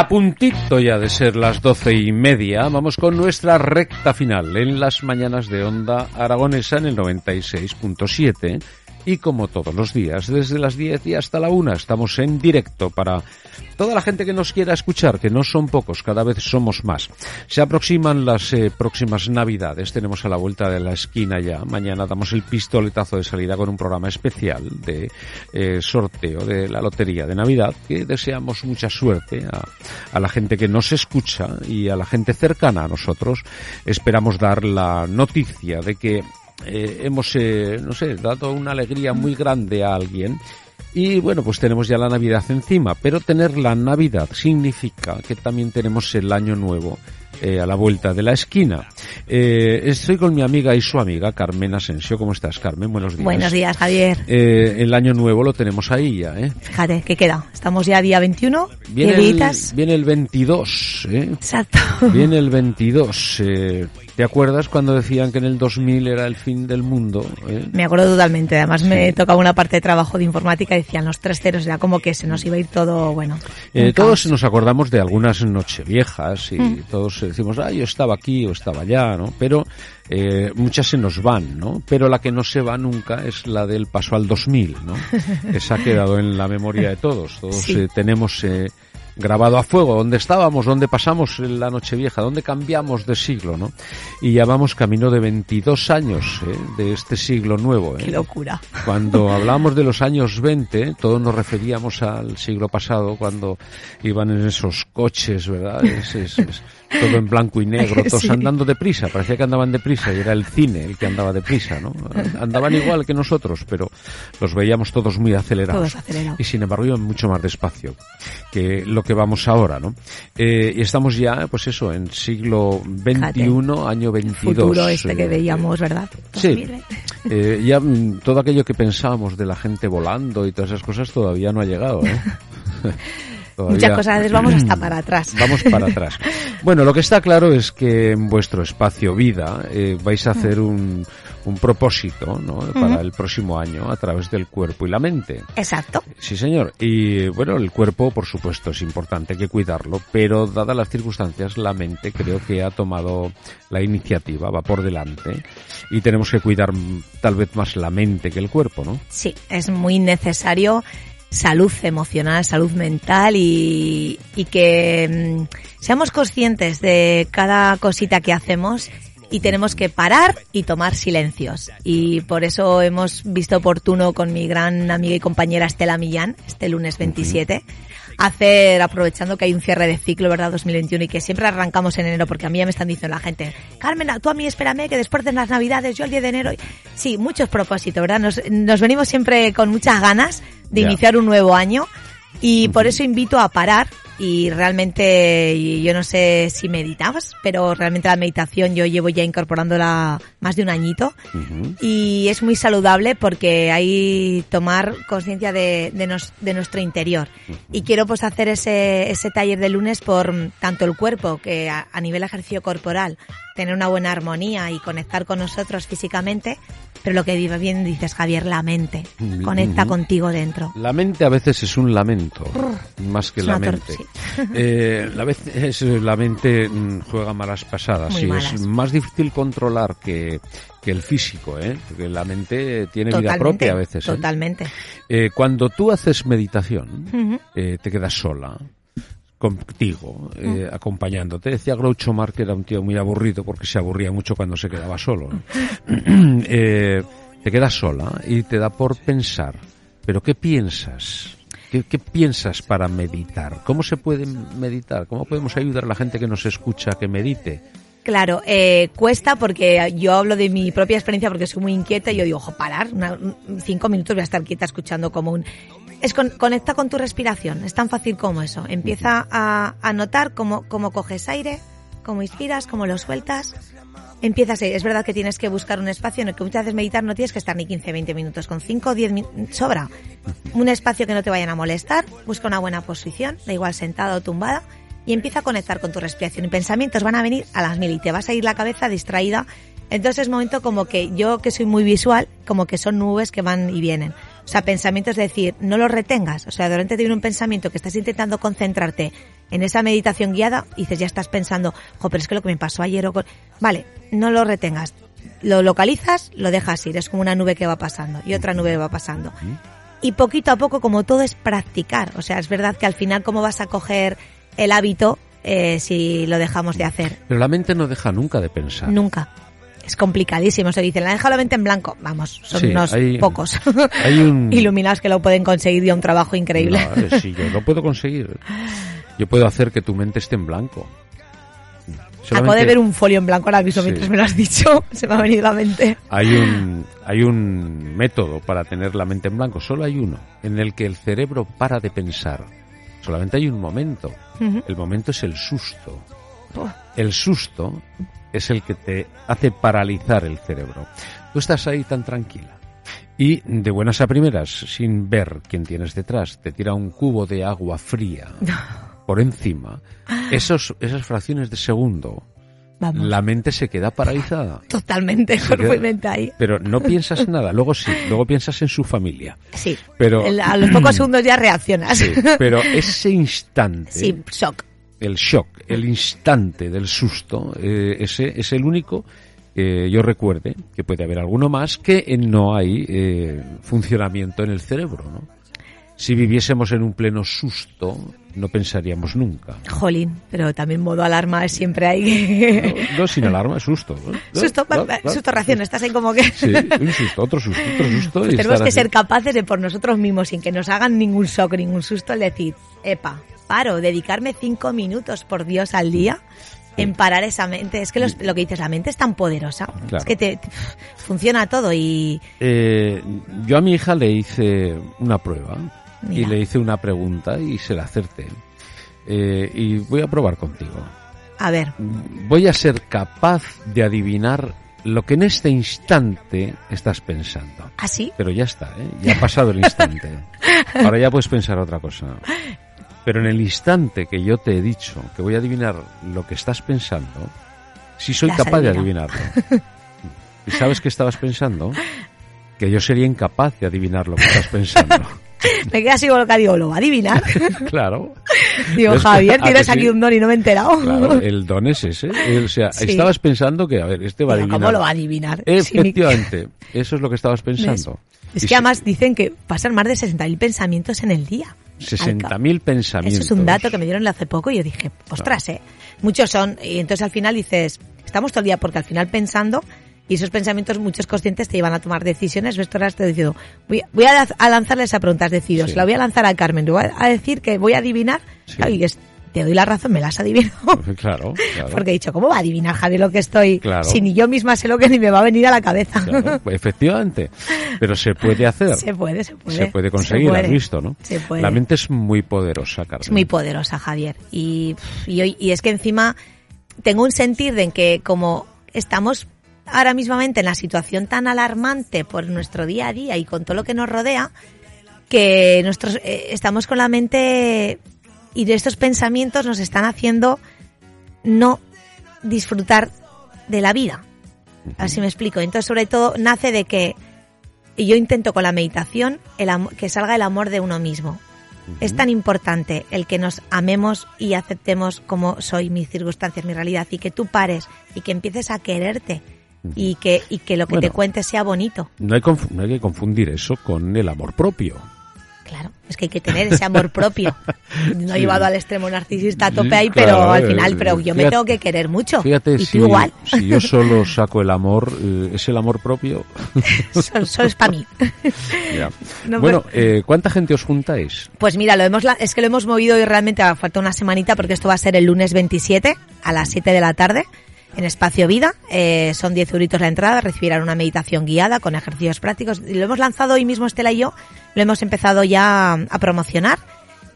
A puntito ya de ser las doce y media, vamos con nuestra recta final en las mañanas de Onda Aragonesa en el 96.7 y como todos los días, desde las 10 y hasta la 1 estamos en directo para toda la gente que nos quiera escuchar, que no son pocos, cada vez somos más. Se aproximan las eh, próximas Navidades, tenemos a la vuelta de la esquina ya. Mañana damos el pistoletazo de salida con un programa especial de eh, sorteo de la Lotería de Navidad, que deseamos mucha suerte a, a la gente que nos escucha y a la gente cercana a nosotros. Esperamos dar la noticia de que eh, hemos, eh, no sé, dado una alegría muy grande a alguien. Y bueno, pues tenemos ya la Navidad encima, pero tener la Navidad significa que también tenemos el Año Nuevo eh, a la vuelta de la esquina. Eh, estoy con mi amiga y su amiga Carmen Asensio. ¿Cómo estás, Carmen? Buenos días. Buenos días, Javier. Eh, el Año Nuevo lo tenemos ahí ya, ¿eh? Fíjate, ¿qué queda? Estamos ya día 21. Viene, ¿Qué el, días? viene el 22, ¿eh? Exacto. Viene el 22. Eh, ¿Te acuerdas cuando decían que en el 2000 era el fin del mundo? eh? Me acuerdo totalmente. Además, Sí. me tocaba una parte de trabajo de informática y decían los tres ceros. Era como que se nos iba a ir todo, bueno. Eh, todos caos. nos acordamos de algunas nocheviejas y Mm. todos decimos, ah, yo estaba aquí o estaba allá, ¿no? Pero eh, muchas se nos van, ¿no? Pero la que no se va nunca es la del paso al 2000, ¿no? Esa ha quedado en la memoria de todos. Todos Sí. eh, tenemos eh, grabado a fuego dónde estábamos, dónde pasamos la nochevieja, dónde cambiamos de siglo, ¿no? Y ya vamos camino de 22 años ¿eh? de este siglo nuevo, ¿eh? Qué locura. Cuando hablábamos de los años 20, todos nos referíamos al siglo pasado, cuando iban en esos coches, ¿verdad? Es- es- es todo en blanco y negro, todos Sí. andando deprisa, parecía que andaban deprisa y era el cine el que andaba deprisa, ¿no? Andaban igual que nosotros, pero los veíamos todos muy acelerados. Todos acelerados. Y sin embargo iban mucho más despacio que lo que vamos ahora, ¿no? Eh, y estamos ya, pues eso, en siglo XXI, año 22. Futuro este que eh, veíamos, ¿verdad? Sí. 2020. eh, ya mm, todo aquello que pensábamos de la gente volando y todas esas cosas todavía no ha llegado, ¿eh? Todavía- Muchas cosas, vamos hasta para atrás. Vamos para atrás. Bueno, lo que está claro es que en vuestro espacio vida eh, vais a hacer un, un propósito ¿no? para el próximo año a través del cuerpo y la mente. Exacto. Sí, señor. Y bueno, el cuerpo, por supuesto, es importante, hay que cuidarlo, pero dadas las circunstancias, la mente creo que ha tomado la iniciativa, va por delante, y tenemos que cuidar tal vez más la mente que el cuerpo, ¿no? Sí, es muy necesario salud emocional, salud mental y, y que mm, seamos conscientes de cada cosita que hacemos y tenemos que parar y tomar silencios. Y por eso hemos visto oportuno con mi gran amiga y compañera Estela Millán, este lunes 27, hacer, aprovechando que hay un cierre de ciclo, ¿verdad? 2021 y que siempre arrancamos en enero, porque a mí ya me están diciendo la gente, Carmen, tú a mí espérame que después de las navidades, yo el 10 de enero. Sí, muchos propósitos, ¿verdad? Nos, nos venimos siempre con muchas ganas de iniciar un nuevo año y por eso invito a parar y realmente yo no sé si meditabas, pero realmente la meditación yo llevo ya incorporándola más de un añito Ujú. y es muy saludable porque hay tomar conciencia de, de, nos- de nuestro interior. Y quiero pues hacer ese, ese taller de lunes por tanto el cuerpo, que a, a nivel ejercicio corporal, tener una buena armonía y conectar con nosotros físicamente, pero lo que vive bien dices Javier, la mente, Mm, conecta ujú. contigo dentro. La mente a veces es un lamento, más que la mente. sí. Eh, la, vez es, la mente mm, juega malas pasadas Muy y malas. es más difícil controlar que, que el físico, ¿eh? Porque la mente tiene vida propia a veces. ¿eh? Totalmente. Eh, cuando tú haces meditación, eh, te quedas sola, contigo, eh, Mm. acompañándote. Decía Groucho Marx que era un tío muy aburrido porque se aburría mucho cuando se quedaba solo. ¿no? Eh, te quedas sola y te da por pensar. ¿Pero qué piensas? ¿Qué, qué piensas para meditar? ¿Cómo se puede meditar? ¿Cómo podemos ayudar a la gente que nos escucha a que medite? Claro, eh, cuesta porque yo hablo de mi propia experiencia porque soy muy inquieta y yo digo, ojo, parar, una- un- cinco minutos voy a estar quieta escuchando como un... Es con- conecta con tu respiración, es tan fácil como eso. Empieza a, a notar cómo, cómo coges aire, cómo inspiras, cómo lo sueltas. Empiezas, es verdad que tienes que buscar un espacio en el que muchas veces meditar no tienes que estar ni 15, 20 minutos, con 5 o 10 minutos sobra. Un espacio que no te vayan a molestar, busca una buena posición, da igual sentada o tumbada, y empieza a conectar con tu respiración. Y pensamientos van a venir a las mil y te vas a ir la cabeza distraída. Entonces es momento como que yo, que soy muy visual, como que son nubes que van y vienen. Sea, pensamientos es decir, no los retengas. O sea, te viene un pensamiento que estás intentando concentrarte en esa meditación guiada y dices, ya estás pensando, jo, pero es que lo que me pasó ayer o con... Vale, no lo retengas. Lo localizas, lo dejas ir. Es como una nube que va pasando y otra nube va pasando. Y poquito a poco, como todo es practicar. O sea, es verdad que al final, ¿cómo vas a coger el hábito eh, si lo dejamos de hacer? Pero la mente no deja nunca de pensar. Nunca. Es complicadísimo. Se dice, la deja la mente en blanco. Vamos, son Sí, unos hay- pocos hay un- iluminados que lo pueden conseguir y un trabajo increíble. No, eh, sí, yo lo puedo conseguir. Yo puedo hacer que tu mente esté en blanco. Acabo de ver un folio en blanco ahora mismo Sí. mientras me lo has dicho. Se me ha venido a la mente. Hay un, hay un método para tener la mente en blanco, solo hay uno, en el que el cerebro para de pensar. Solamente hay un momento. El momento es el susto. El susto es el que te hace paralizar el cerebro. Tú estás ahí tan tranquila. Y de buenas a primeras, sin ver quién tienes detrás, te tira un cubo de agua fría por encima. Esos, esas fracciones de segundo, Vamos. la mente se queda paralizada. Totalmente, cuerpo y mente ahí. Pero no piensas nada, luego sí, luego piensas en su familia. Sí. Pero- El- a los pocos segundos ya reaccionas. Sí, pero ese instante, Sí, shock. El shock, el instante del susto, eh, ese es el único que yo recuerde, que puede haber alguno más, que eh, no hay eh, funcionamiento en el cerebro, ¿no? Si viviésemos en un pleno susto, no pensaríamos nunca. Jolín, pero también modo alarma siempre hay. No, no sin alarma, susto. susto, No, no, susto reacción, estás ahí como que. Sí, un susto, otro susto, otro susto. y Pues tenemos que así. ser capaces de por nosotros mismos, sin que nos hagan ningún shock, ningún susto, el decir, epa, paro, dedicarme cinco minutos por Dios al día en parar esa mente. Es que los- lo que dices, la mente es tan poderosa. Claro. Es que te, te- funciona todo y Eh, yo a mi hija le hice una prueba y Mira. le hice una pregunta y se la acerté. Eh, y voy a probar contigo. a ver, Voy a ser capaz de adivinar lo que en este instante estás pensando. así, Pero ya está, ¿eh? ya ha pasado el instante. Ahora ya puedes pensar otra cosa. Pero en el instante que yo te he dicho que voy a adivinar lo que estás pensando, si soy Ya has capaz de adivinarlo. ¿Y sabes qué estabas pensando? Que yo sería incapaz de adivinar lo que estás pensando. me queda así colocado, digo, lo va a adivinar. claro. digo. Javier, ¿A tienes que sí? aquí un don y no me he enterado. Claro, el don es ese. O sea, Sí. estabas pensando que, a ver, este va a adivinar. ¿Cómo lo va a adivinar? Si Efectivamente, eso es lo que estabas pensando. Es Y que si- además dicen que pasan más de 60.000 pensamientos en el día. 60.000 pensamientos. Eso es un dato que me dieron hace poco y yo dije, ostras, eh. Muchos son, y entonces al final dices, estamos todo el día porque al final pensando, y esos pensamientos muchos conscientes te llevan a tomar decisiones. Ves, ahora te decido, voy, voy a, a lanzarle esa pregunta, has decidido, Sí. se la voy a lanzar a Carmen, le voy a, a decir que voy a adivinar, Sí. Claro, y es- te doy la razón, me la has adivinado. Claro, claro. Porque he dicho, ¿cómo va a adivinar Javier lo que estoy? Claro. Si ni yo misma sé lo que ni me va a venir a la cabeza. Claro, efectivamente. Pero se puede hacer. Se puede, se puede. Se puede conseguir, Se puede. has visto, ¿no? Se puede. La mente es muy poderosa, Carmen. Es muy poderosa, Javier. Y, y, hoy- y es que encima tengo un sentir de en que como estamos ahora mismamente en la situación tan alarmante por nuestro día a día y con todo lo que nos rodea, que nosotros eh, estamos con la mente y de estos pensamientos nos están haciendo no disfrutar de la vida. Así me explico. Entonces, sobre todo, nace de que y yo intento con la meditación el que salga el amor de uno mismo. Es tan importante el que nos amemos y aceptemos como soy, mis circunstancias, mi realidad, y que tú pares y que empieces a quererte y que, y que lo que te cuentes sea bonito. No hay, no hay que confundir eso con el amor propio. Claro, es que hay que tener ese amor propio. No Sí. llevado al extremo narcisista a tope ahí, claro, pero al eh, final, pero yo me tengo que querer mucho. Fíjate, y si, igual. si yo solo saco el amor, eh, ¿es el amor propio? Solo, solo es para mí. Ya. No, bueno, pues- eh, ¿cuánta gente os juntáis? Pues mira, lo hemos, la- es que lo hemos movido y realmente falta una semanita porque esto va a ser el lunes 27 a las 7 de la tarde en Espacio Vida. Eh, son 10 euritos la entrada, recibirán una meditación guiada con ejercicios prácticos. Lo hemos lanzado hoy mismo Estela y yo, lo hemos empezado ya a promocionar.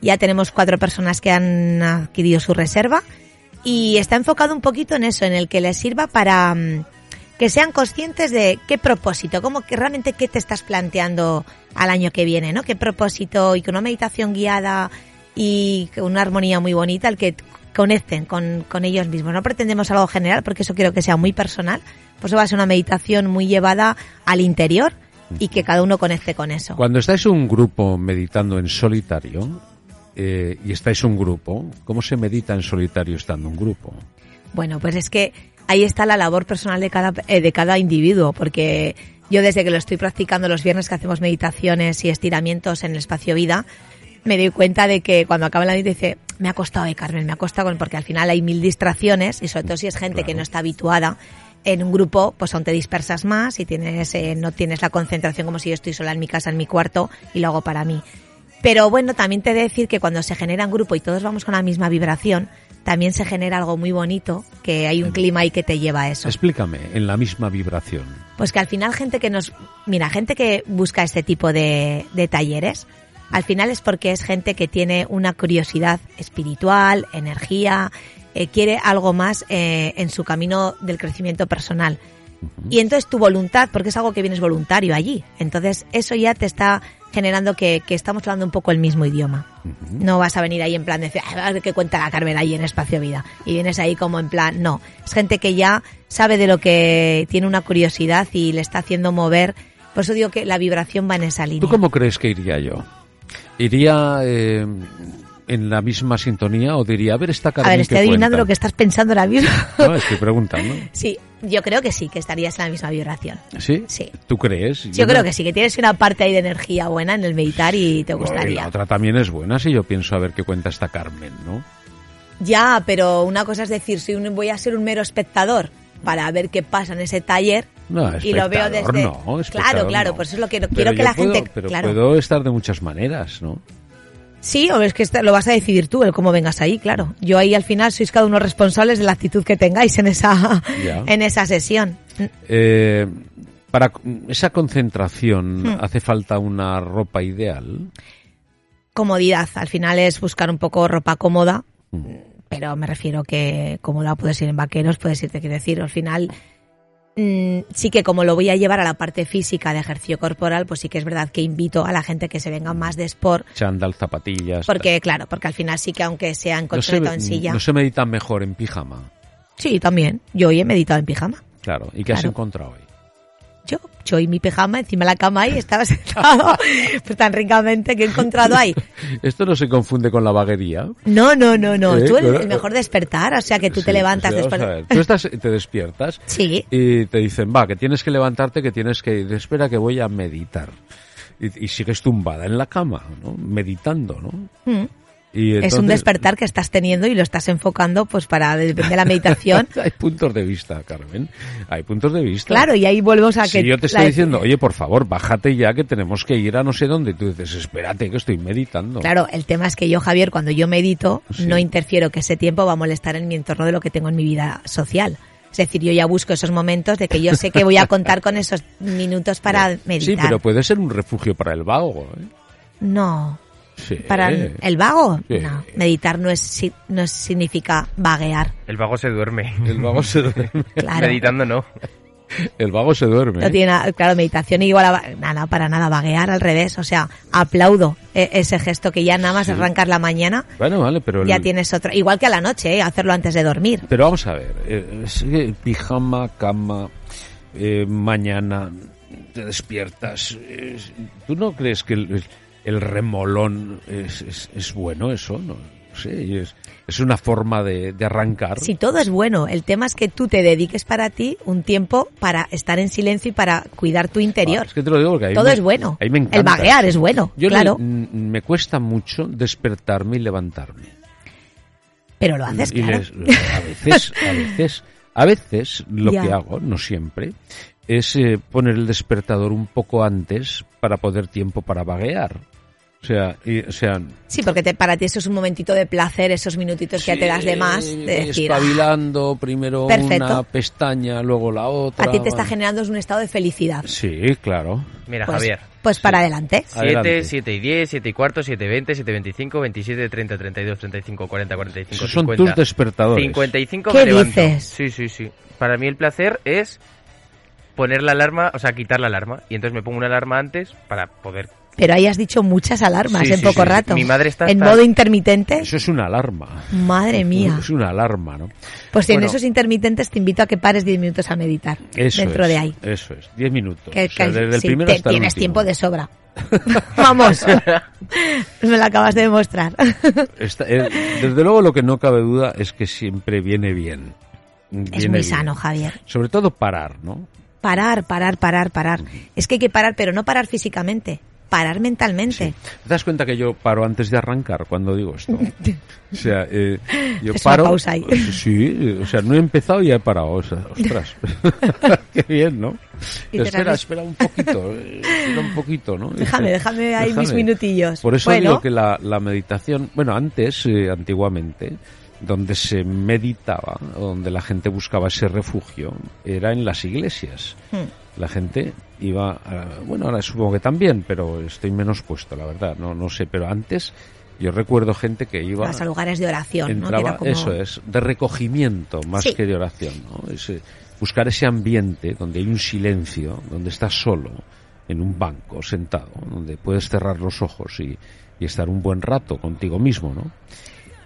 Ya tenemos cuatro personas que han adquirido su reserva y está enfocado un poquito en eso, en el que les sirva para mm, que sean conscientes de qué propósito, cómo que realmente qué te estás planteando al año que viene, ¿no? Qué propósito y con una meditación guiada y una armonía muy bonita, el que conecten con, con ellos mismos. No pretendemos algo general porque eso quiero que sea muy personal, pues eso va a ser una meditación muy llevada al interior y que cada uno conecte con eso. Cuando estáis un grupo meditando en solitario eh, y estáis un grupo, ¿cómo se medita en solitario estando un grupo? Bueno, pues es que ahí está la labor personal de cada, eh, de cada individuo, porque yo desde que lo estoy practicando los viernes que hacemos meditaciones y estiramientos en el espacio vida, me doy cuenta de que cuando acaba la meditación dice, me ha costado, eh, Carmen, me ha costado, porque al final hay mil distracciones y sobre todo si es gente que no está habituada en un grupo, pues aún te dispersas más y tienes, eh, no tienes la concentración como si yo estoy sola en mi casa, en mi cuarto y lo hago para mí. Pero bueno, también te he de decir que cuando se genera un grupo y todos vamos con la misma vibración, también se genera algo muy bonito, que hay un clima ahí que te lleva a eso. Explícame, en la misma vibración. Pues que al final gente que nos, mira, gente que busca este tipo de, de talleres, al final es porque es gente que tiene una curiosidad espiritual, energía, eh, quiere algo más eh, en su camino del crecimiento personal. Y entonces tu voluntad, porque es algo que vienes voluntario allí, entonces eso ya te está generando que, que estamos hablando un poco el mismo idioma. No vas a venir ahí en plan de decir, a ver qué cuenta la Carmen ahí en Espacio Vida. Y vienes ahí como en plan, no. Es gente que ya sabe de lo que tiene una curiosidad y le está haciendo mover. Por eso digo que la vibración va en esa línea. ¿Tú cómo crees que iría yo? ¿Iría eh, en la misma sintonía o diría, a ver, esta Carmen A ver, estoy ¿qué adivinando cuenta? lo que estás pensando ahora mismo. No, estoy preguntando. Sí, yo creo que sí, que estarías en la misma vibración. ¿Sí? Sí. ¿Tú crees? Yo no- creo que sí, que tienes una parte ahí de energía buena en el meditar y te Bueno, y gustaría. la otra también es buena si yo pienso a ver qué cuenta esta Carmen, ¿no? Ya, pero una cosa es decir, un- voy a ser un mero espectador para ver qué pasa en ese taller No, y lo veo desde... no, claro, claro, no. por eso es lo que quiero que la puedo- gente... Pero claro. puedo estar de muchas maneras, ¿no? Sí, o es que lo vas a decidir tú, el cómo vengas ahí, claro. Yo ahí al final sois cada uno responsables de la actitud que tengáis en esa, en esa sesión. Eh, para esa concentración Hmm. hace falta una ropa ideal. Comodidad, al final es buscar un poco ropa cómoda, Mm. pero me refiero que cómoda puedes ir en vaqueros, puedes irte, quiero decir, al final sí que como lo voy a llevar a la parte física de ejercicio corporal, pues sí que es verdad que invito a la gente que se venga más de sport, Chándal, zapatillas. porque claro, porque al final sí que aunque sea en no se, colchoneta o en silla, no se medita mejor en pijama. sí, también, yo hoy he meditado en pijama. Claro. ¿Y qué has encontrado hoy? Yo, yo y mi pijama encima de la cama y estaba sentado pues tan ricamente que he encontrado ahí. Esto no se confunde con la vaguería. No, no, no, no. Eh, Tú el, mejor despertar, o sea que tú Sí, te levantas o sea, después. ver, Tú estás, te despiertas Sí. y te dicen, va, que tienes que levantarte, que tienes que ir. Espera, que voy a meditar. Y, y sigues tumbada en la cama, ¿no? Meditando, ¿no? Mm. Y es un entonces- despertar que estás teniendo y lo estás enfocando pues para depende de la meditación. Hay puntos de vista, Carmen. Hay puntos de vista. Claro, y ahí volvemos a que Si yo te la- estoy diciendo, oye, por favor, bájate ya que tenemos que ir a no sé dónde, y tú dices, espérate que estoy meditando. Claro, el tema es que yo, Javier, cuando yo medito, Sí. no interfiero que ese tiempo va a molestar en mi entorno de lo que tengo en mi vida social. Es decir, yo ya busco esos momentos de que yo sé que voy a contar con esos minutos para Sí, meditar. pero puede ser un refugio para el vago. ¿eh? No, Sí. para el vago, Sí. no. Meditar no es si- no significa vaguear. El vago se duerme. El vago se duerme. Claro. Meditando no. El vago se duerme. No tiene nada, claro, meditación igual a nada, para nada, vaguear al revés. O sea, aplaudo e- ese gesto que ya nada más Sí. arrancar la mañana, Bueno, vale, pero... el- ya tienes otro. Igual que a la noche, ¿eh? hacerlo antes de dormir. Pero vamos a ver, eh, pijama, cama, eh, mañana, te despiertas. es- ¿Tú no crees que el, el remolón es, es, es bueno eso? No, y es, es una forma de, de arrancar. Si todo es bueno, el tema es que tú te dediques para ti un tiempo para estar en silencio y para cuidar tu interior. Ah, es que te lo digo porque a mí Todo me- es bueno. a mí me El vaguear es bueno, Yo claro. me cuesta mucho despertarme y levantarme. Pero lo haces, Y claro. les- a veces, a veces, a veces lo Ya. que hago, no siempre, es eh, poner el despertador un poco antes para poder tiempo para vaguear. O sea, y- o sea, Sí, porque te- para ti eso es un momentito de placer, esos minutitos que ya te das de más, sí, de decir, "Ah, espabilando primero Perfecto. una pestaña, luego la otra. a ti te está generando un estado de felicidad. Sí, claro. Mira, Pues, Javier. pues para adelante. 7, Adelante. 7 y 10, 7 y cuarto, 7 y 20, 7 y 25, 27, 30, 32, 35, 40, 45, Esos son 50. tus despertadores. 55 ¿Qué me levanto. dices? Sí, sí, sí. Para mí el placer es poner la alarma, o sea, quitar la alarma. Y entonces me pongo una alarma antes para poder Pero ahí has dicho muchas alarmas Sí, en sí, poco sí. rato. Mi madre está en modo intermitente. Eso es una alarma. Madre mía. Es una alarma, ¿no? Pues en Bueno, esos intermitentes te invito a que pares 10 minutos a meditar eso dentro es, de ahí. Eso es, 10 minutos. Que, O sea, que- desde el sí, primero te- hasta el tienes último. tiempo de sobra. Vamos, me lo acabas de demostrar. Está- eh, desde luego lo que no cabe duda es que siempre viene bien. es muy bien. sano, Javier. Sobre todo parar, ¿no? Parar, parar, parar, parar. Es que hay que parar, pero no parar físicamente, parar mentalmente. ¿Te das cuenta que yo paro antes de arrancar cuando digo esto? O sea, eh, yo Es una paro. pausa ahí. Sí, o sea, no he empezado y ya he parado. O sea, ostras, qué bien, ¿no? Y espera, espera un poquito, eh, espera un poquito, ¿no? Déjame, déjame ahí mis minutillos. Por eso Bueno. digo que la, la meditación, bueno, antes, eh, antiguamente, donde se meditaba, donde la gente buscaba ese refugio, era en las iglesias. Hmm. La gente iba, a- bueno, ahora supongo que también, pero estoy menos puesto, la verdad, no, no sé, pero antes yo recuerdo gente que iba... A lugares de oración, ¿no? Que entraba, era como- eso es, de recogimiento más Sí. que de oración, ¿no? Ese- buscar ese ambiente donde hay un silencio, donde estás solo, en un banco, sentado, donde puedes cerrar los ojos y, y estar un buen rato contigo mismo, ¿no?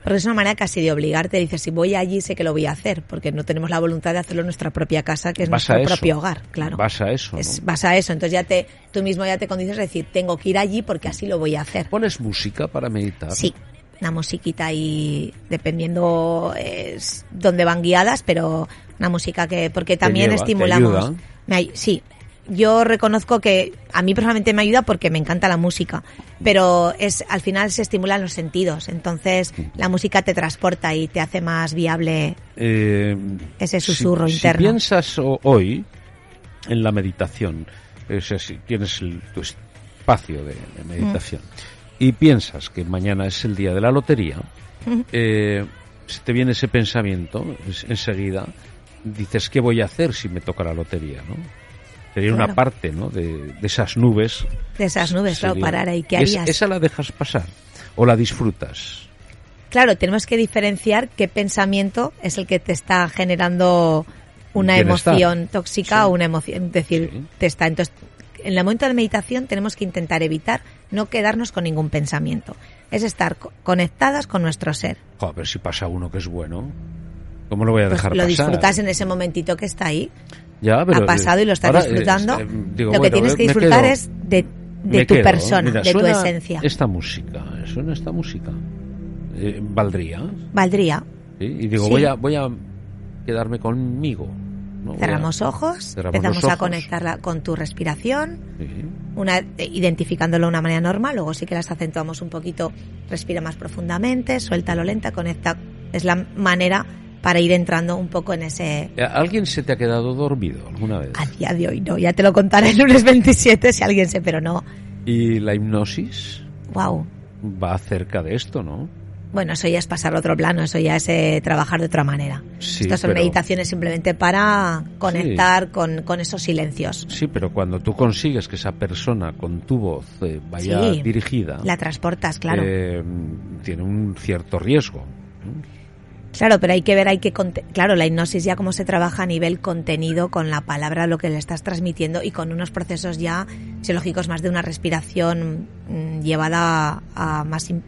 Porque es una manera casi de obligarte. Dices, si voy allí sé que lo voy a hacer, porque no tenemos la voluntad de hacerlo en nuestra propia casa, que es Vas nuestro propio hogar, claro. Vas a eso, ¿no? Es, vas a eso. Entonces ya te, tú mismo ya te condices a decir, tengo que ir allí porque así lo voy a hacer. ¿Pones música para meditar? Sí, una musiquita ahí, dependiendo es, dónde van guiadas, pero una música que, porque también lleva, estimulamos. Me sí, yo reconozco que a mí personalmente me ayuda porque me encanta la música, pero es al final se estimulan los sentidos, entonces la música te transporta y te hace más viable. Eh, Ese susurro si, interno. Si piensas hoy en la meditación, o sea, si tienes el- tu espacio de, de meditación y piensas que mañana es el día de la lotería, eh, si te viene ese pensamiento, es- enseguida dices, ¿qué voy a hacer si me toca la lotería? ¿no? Sería una Claro. parte ¿no? de, de esas nubes. De esas nubes, claro, Sería- parar ahí, ¿qué Es- harías? ¿Esa la dejas pasar o la disfrutas? Claro, tenemos que diferenciar qué pensamiento es el que te está generando una emoción tóxica Sí. o una emoción, es decir, Sí. te está. Entonces, en el momento de la meditación tenemos que intentar evitar no quedarnos con ningún pensamiento. Es estar co- conectadas con nuestro ser. Joder, si pasa uno que es bueno, ¿cómo lo voy a Pues dejar lo pasar? disfrutas en ese momentito que está ahí, Ya, pero, ha pasado y lo estás ahora, eh, disfrutando. eh, digo, lo que tienes que disfrutar quedo- es de, tu quedo. persona, Mira, de tu esencia. Esta música, suena esta música. Eh, ¿Valdría? Valdría. ¿sí? Y digo, Sí. voy a voy a quedarme conmigo. ¿no? Voy a- Cerramos ojos, Cerramos empezamos a conectarla con tu respiración. Sí. una, eh, identificándolo de una manera normal, luego sí que las acentuamos un poquito, respira más profundamente, suéltalo lenta, conecta, es la manera para ir entrando un poco en ese... Eh, ¿Alguien se te ha quedado dormido alguna vez? A día de hoy no, ya te lo contaré el lunes 27 si alguien se, pero no, Y la hipnosis wow. va acerca de esto, ¿no? Bueno, eso ya es pasar a otro plano, eso ya es eh, trabajar de otra manera. Sí, Estas son pero- meditaciones simplemente para conectar con, con esos silencios. Sí, pero cuando tú consigues que esa persona con tu voz eh, vaya Sí. dirigida, La transportas, claro. eh, tiene un cierto riesgo. Claro, pero hay que ver, hay que claro, la hipnosis ya cómo se trabaja a nivel contenido con la palabra, lo que le estás transmitiendo y con unos procesos ya psicológicos más de una respiración mm, llevada a más in-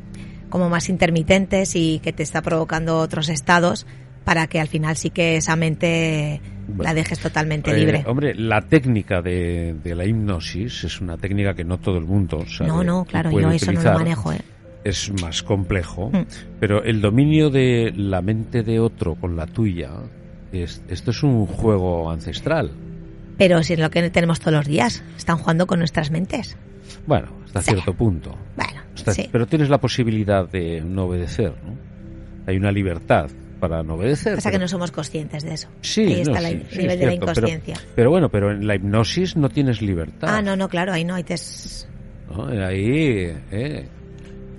como más intermitentes y que te está provocando otros estados para que al final sí que esa mente Bueno. la dejes totalmente Eh, libre. hombre, la técnica de, de la hipnosis es una técnica que no todo el mundo sabe. no, no, claro, yo eso no lo manejo, ¿eh? Es más complejo, Mm. pero el dominio de la mente de otro con la tuya, es, esto es un juego ancestral. Pero si es lo que tenemos todos los días, están jugando con nuestras mentes. Bueno, hasta Sí. cierto punto. Bueno, Hasta- sí. Pero tienes la posibilidad de no obedecer, ¿no? Hay una libertad para no obedecer. Pasa que pero- no somos conscientes de eso. Sí, Ahí está no, el sí, nivel es de la cierto, pero- inconsciencia. Pero, bueno, pero en la hipnosis no tienes libertad. Ah, no, no, claro, ahí no, ahí te... s- ¿no? Ahí, eh,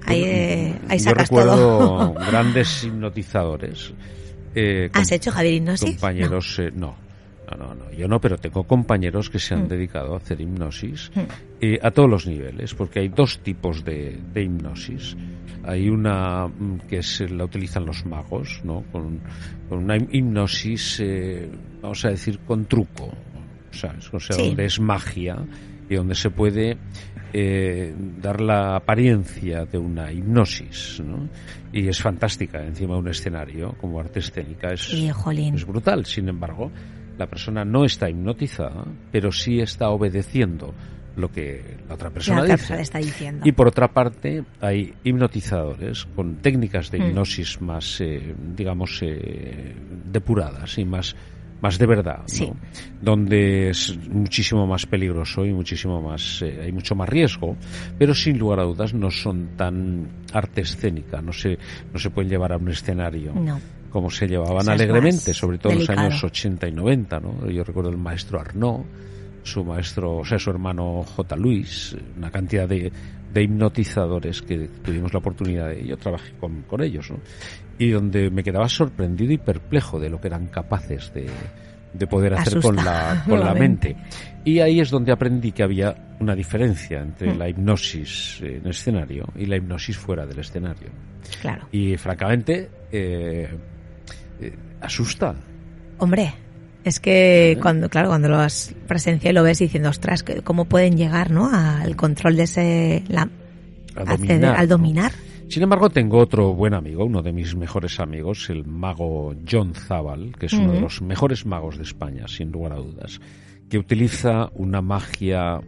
Ahí, eh, ahí Yo sacas recuerdo todo. grandes hipnotizadores. eh, ¿Has hecho Javier hipnosis? Compañeros, eh, no. no. No, no, yo no, pero tengo compañeros que se han Mm. dedicado a hacer hipnosis Mm. eh, a todos los niveles, porque hay dos tipos de, de hipnosis. Hay una mm, que se la utilizan los magos, ¿no? Con, con una hipnosis, eh, vamos a decir, con truco, ¿sabes? O sea, Sí. donde es magia y donde se puede eh, dar la apariencia de una hipnosis, ¿no? Y es fantástica encima de un escenario, como arte escénica, es, es brutal. Sin embargo, la persona no está hipnotizada, pero sí está obedeciendo lo que la otra persona dice. Está diciendo. Y por otra parte, hay hipnotizadores con técnicas de hmm. hipnosis más, eh, digamos, eh, depuradas y más más de verdad, donde es muchísimo más peligroso y muchísimo más eh, hay mucho más riesgo, pero sin lugar a dudas no son tan arte escénica, no se no se pueden llevar a un escenario. Como se llevaban alegremente, sobre todo en los años 80 y 90, ¿no? Yo recuerdo el maestro Arnaud, su maestro, o sea, su hermano J. Luis, una cantidad de, de hipnotizadores que tuvimos la oportunidad de, yo trabajé con, con ellos, ¿no? Y donde me quedaba sorprendido y perplejo de lo que eran capaces de, de poder hacer con la, con la mente. Y ahí es donde aprendí que había una diferencia entre mm. la hipnosis en escenario y la hipnosis fuera del escenario. Claro. Y francamente, eh, eh, asusta. Hombre, es que cuando, claro, cuando lo has presenciado y lo ves diciendo, ostras, ¿cómo pueden llegar, no? Al control de ese, la, al dominar. Sin embargo, tengo otro buen amigo, uno de mis mejores amigos, el mago John Zabal, que es uno de los mejores magos de España, sin lugar a dudas, que utiliza una magia,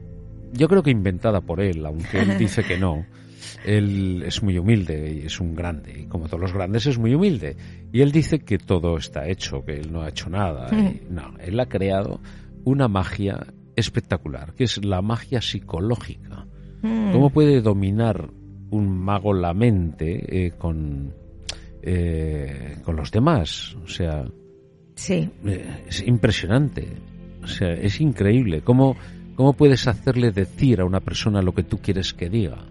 yo creo que inventada por él, aunque él dice que no. Él es muy humilde y es un grande, y como todos los grandes es muy humilde. Y él dice que todo está hecho, que él no ha hecho nada. no, él ha creado una magia espectacular, que es la magia psicológica. Mm. ¿Cómo puede dominar un mago la mente eh, con, eh, con los demás. O sea, sí. Eh, es impresionante. O sea, es increíble. ¿Cómo, ¿Cómo puedes hacerle decir a una persona lo que tú quieres que diga?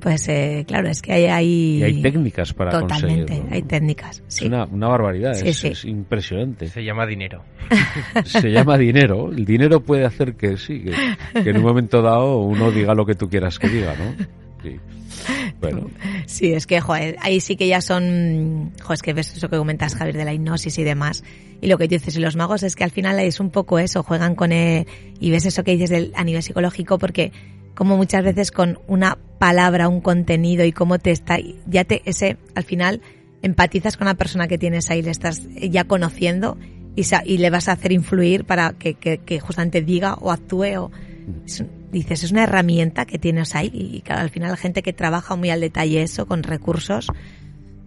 Pues claro, es que hay, hay... hay técnicas para Totalmente, hay técnicas. Es una, una barbaridad, es, impresionante. Se llama dinero. Se llama dinero. El dinero puede hacer que sí, que, que en un momento dado uno diga lo que tú quieras que diga, ¿no? Sí. Bueno. Sí, es que, joder, ahí sí que ya son, joder, es que ves eso que comentas, Javier, de la hipnosis y demás. Y lo que dices, y los magos es que al final es un poco eso, juegan con él, y ves eso que dices del, a nivel psicológico, porque como muchas veces con una palabra, un contenido y cómo te está, ya te, ese, al final, empatizas con la persona que tienes ahí, le estás ya conociendo y, y le vas a hacer influir para que, que, que justamente diga o actúe o, dices, es una herramienta que tienes ahí y que al final la gente que trabaja muy al detalle eso, con recursos,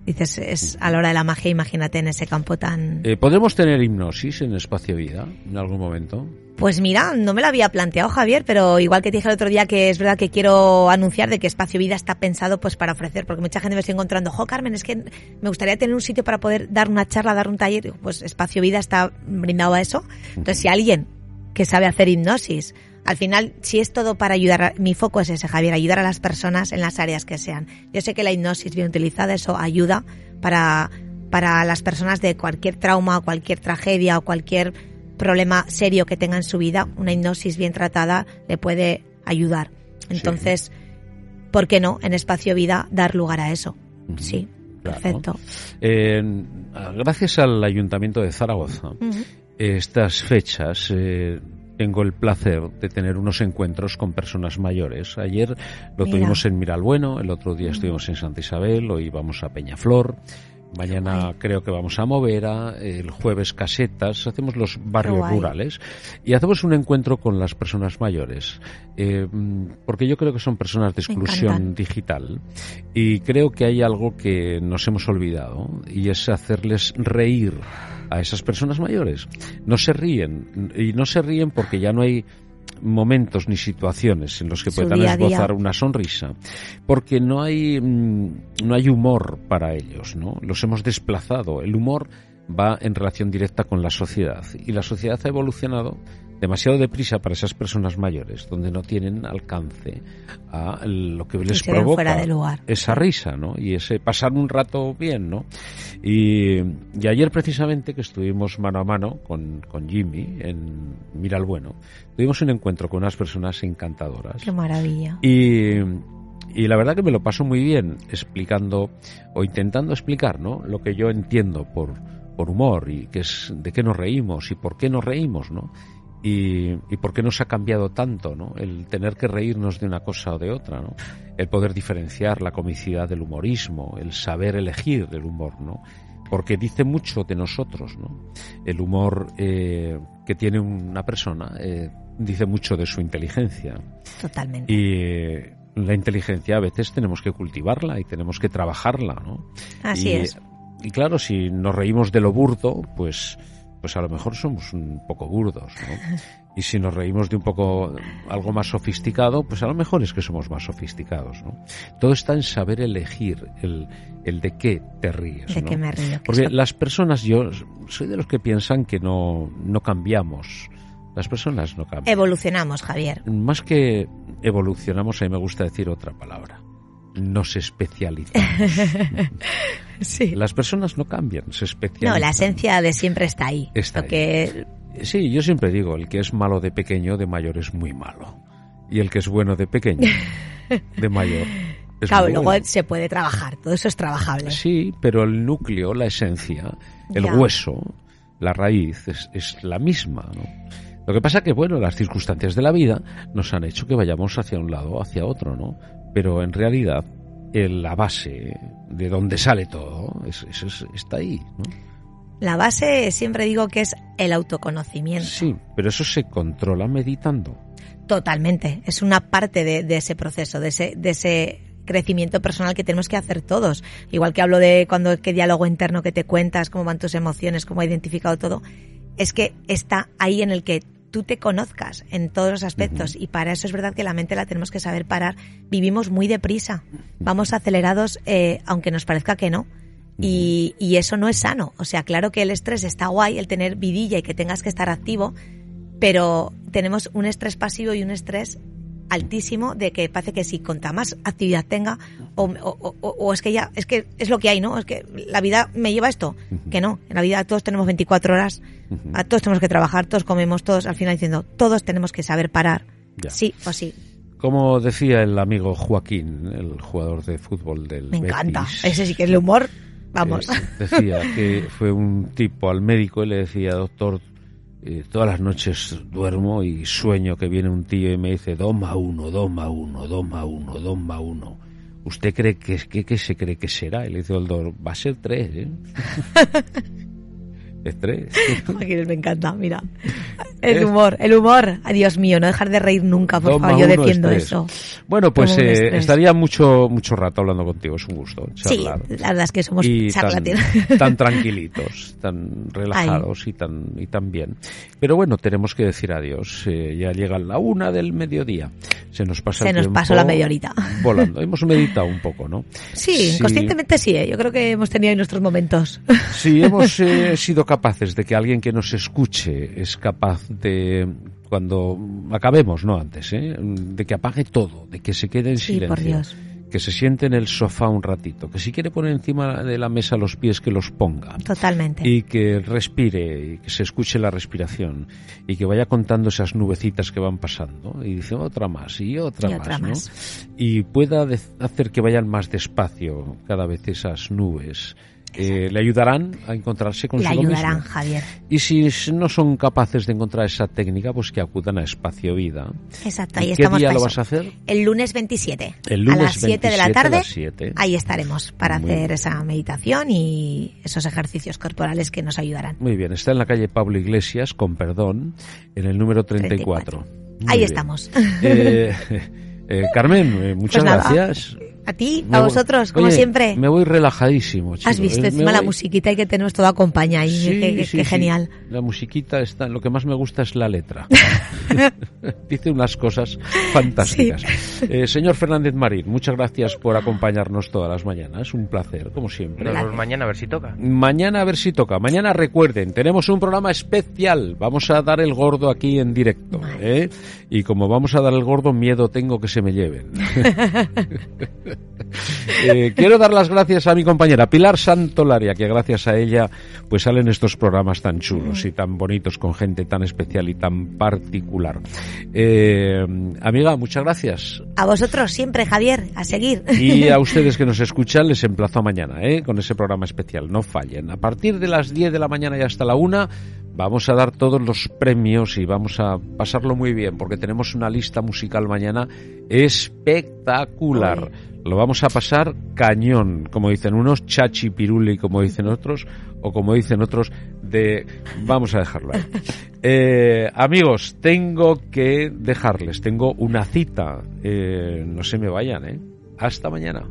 dices, es a la hora de la magia, imagínate en ese campo tan... Eh, ¿Podemos tener hipnosis en Espacio Vida en algún momento? Pues mira, no me lo había planteado Javier, pero igual que te dije el otro día que es verdad que quiero anunciar de que Espacio Vida está pensado pues para ofrecer, porque mucha gente me está encontrando, jo Carmen, es que me gustaría tener un sitio para poder dar una charla, dar un taller, pues Espacio Vida está brindado a eso. Entonces si alguien que sabe hacer hipnosis al final, si es todo para ayudar, mi foco es ese, Javier, ayudar a las personas en las áreas que sean. Yo sé que la hipnosis bien utilizada, eso ayuda para, para las personas de cualquier trauma o cualquier tragedia o cualquier problema serio que tenga en su vida, una hipnosis bien tratada le puede ayudar. Entonces, ¿por qué no en espacio vida dar lugar a eso? Sí. Perfecto. Eh, gracias al Ayuntamiento de Zaragoza, estas fechas eh, tengo el placer de tener unos encuentros con personas mayores. Ayer lo tuvimos en Miralbueno, el otro día estuvimos en Santa Isabel, hoy vamos a Peñaflor. Mañana creo que vamos a Movera, el jueves Casetas, hacemos los barrios rurales y hacemos un encuentro con las personas mayores, eh, porque yo creo que son personas de exclusión digital y creo que hay algo que nos hemos olvidado y es hacerles reír a esas personas mayores. No se ríen y no se ríen porque ya no hay momentos ni situaciones en los que puedan esbozar una sonrisa, porque no hay mm, no hay humor para ellos, ¿no? Los hemos desplazado. El humor va en relación directa con la sociedad y la sociedad ha evolucionado demasiado deprisa para esas personas mayores, donde no tienen alcance a lo que les provoca esa risa, ¿no? Y ese pasar un rato bien, ¿no? Y, ayer precisamente que estuvimos mano a mano con, con Jimmy en Mira Bueno, tuvimos un encuentro con unas personas encantadoras. Qué maravilla. Y, y la verdad que me lo paso muy bien explicando o intentando explicar, ¿no? Lo que yo entiendo por, por humor y que es de qué nos reímos y por qué nos reímos, ¿no? Y, y por qué nos ha cambiado tanto, ¿no? El tener que reírnos de una cosa o de otra, ¿no? El poder diferenciar la comicidad del humorismo, el saber elegir el humor, ¿no? Porque dice mucho de nosotros, ¿no? El humor eh, que tiene una persona eh, dice mucho de su inteligencia. Totalmente. Y eh, la inteligencia a veces tenemos que cultivarla y tenemos que trabajarla, ¿no? Así y, es. Y claro, si nos reímos de lo burdo, pues pues a lo mejor somos un poco burdos, ¿no? Y si nos reímos de un poco algo más sofisticado, pues a lo mejor es que somos más sofisticados, ¿no? Todo está en saber elegir el, el de qué te ríes, De ¿no? qué me río. que Porque las personas, yo soy de los que piensan que no, no cambiamos. Las personas no cambian. Evolucionamos, Javier. Más que evolucionamos, a mí me gusta decir otra palabra. Nos especializamos. Sí. Las personas no cambian, se especializan. No, la esencia de siempre está ahí. Está ahí. Sí, yo siempre digo, el que es malo de pequeño, de mayor es muy malo. Y el que es bueno de pequeño, de mayor, es Claro, muy luego bueno. se puede trabajar, todo eso es trabajable. Sí, pero el núcleo, la esencia, el Ya. hueso, la raíz, es, es la misma, ¿no? Lo que pasa que, bueno, las circunstancias de la vida nos han hecho que vayamos hacia un lado o hacia otro, ¿no? Pero en realidad, el- la base de donde sale todo, es, es- es- está ahí, ¿no? La base siempre digo que es el autoconocimiento. Sí, pero eso se controla meditando. Totalmente. Es una parte de, de ese proceso, de ese, de ese crecimiento personal que tenemos que hacer todos. Igual que hablo de cuando qué diálogo interno que te cuentas, cómo van tus emociones, cómo ha identificado todo. Es que está ahí en el que tú te conozcas en todos los aspectos y para eso es verdad que la mente la tenemos que saber parar. Vivimos muy deprisa, vamos acelerados eh, aunque nos parezca que no. Y, y eso no es sano. O sea, claro que el estrés está guay, el tener vidilla y que tengas que estar activo, pero tenemos un estrés pasivo y un estrés altísimo de que parece que si contra más actividad tenga o, o- o- o es que ya es que es lo que hay no es que la vida me lleva a esto. Que no en la vida todos tenemos 24 horas a todos tenemos que trabajar todos comemos todos al final diciendo todos tenemos que saber parar Ya. sí o sí. Como decía el amigo Joaquín, el jugador de fútbol del me encanta Betis, ese sí que es el humor vamos. Eh, decía que fue un tipo al médico y le decía, doctor, eh, todas las noches duermo y sueño que viene un tío y me dice, doma uno, doma uno, doma uno, doma uno. ¿Usted cree que, que, que se cree que será? Y le dice va a ser tres, ¿eh? es. Joaquín, me encanta mira el humor el humor ay Dios mío no dejar de reír nunca por Doma favor yo es defiendo tres. eso Bueno, pues eh, estrés. estaría mucho mucho rato hablando contigo, es un gusto sí charlar. la verdad es que somos y tan, tan tranquilitos, tan relajados y tan y tan bien. Pero bueno, tenemos que decir adiós. Eh, ya llega la una del mediodía. Se nos pasa Se el nos pasó la media horita. Volando. Hemos meditado un poco, ¿no? Sí, inconscientemente sí, ¿eh? yo creo que hemos tenido nuestros momentos. Si hemos eh, sido capaces de que alguien que nos escuche es capaz de cuando acabemos, no antes, ¿eh? de que apague todo, de que se quede en Sí, silencio, por Dios. que se siente en el sofá un ratito, que si quiere poner encima de la mesa los pies que los ponga, Totalmente. y que respire y que se escuche la respiración y que vaya contando esas nubecitas que van pasando y dice otra más y otra Y más, otra ¿no? más. y pueda hacer que vayan más despacio cada vez esas nubes Eh, le ayudarán a encontrarse Le consigo ayudarán, mismo. Javier. Y si no son capaces de encontrar esa técnica, pues que acudan a Espacio Vida. Exacto, ¿Y ahí qué estamos día lo vas a hacer? El lunes 27. El lunes a las 7 de la 27 a tarde. las 7. Ahí estaremos para Muy hacer bien. esa meditación y esos ejercicios corporales que nos ayudarán. Muy bien, está en la calle Pablo Iglesias, con perdón, en el número 34. Muy Ahí bien. estamos. Eh, eh, Carmen, eh, muchas Pues gracias. A ti, Me a voy- vosotros, como Oye, siempre. Me voy relajadísimo. chico. Has visto Eh, encima la voy- musiquita y que tenemos todo acompaña ahí. Sí, qué, qué- sí, qué sí. genial. La musiquita está. Lo que más me gusta es la letra. Dice unas cosas fantásticas. Eh, señor Fernández Marín, muchas gracias por acompañarnos todas las mañanas. Un placer, como siempre. Nos vemos mañana a ver si toca. Mañana a ver si toca. Mañana recuerden, tenemos un programa especial. Vamos a dar el gordo aquí en directo. ¿eh? Y como vamos a dar el gordo, miedo tengo que se me lleven. Eh, quiero dar las gracias a mi compañera Pilar Santolaria, que gracias a ella pues salen estos programas tan chulos y tan bonitos con gente tan especial y tan particular. Eh, amiga, muchas gracias. A vosotros siempre, Javier, a seguir. Y a ustedes que nos escuchan les emplazo a mañana ¿eh? con ese programa especial. No fallen. A partir de las 10 de la mañana y hasta la 1 vamos a dar todos los premios y vamos a pasarlo muy bien porque tenemos una lista musical mañana espectacular. Lo vamos a pasar cañón, como dicen unos, chachi piruli, como dicen otros, o como dicen otros, de... Vamos a dejarlo ahí. Eh, amigos, tengo que dejarles, tengo una cita. Eh, no se me vayan, ¿eh? Hasta mañana.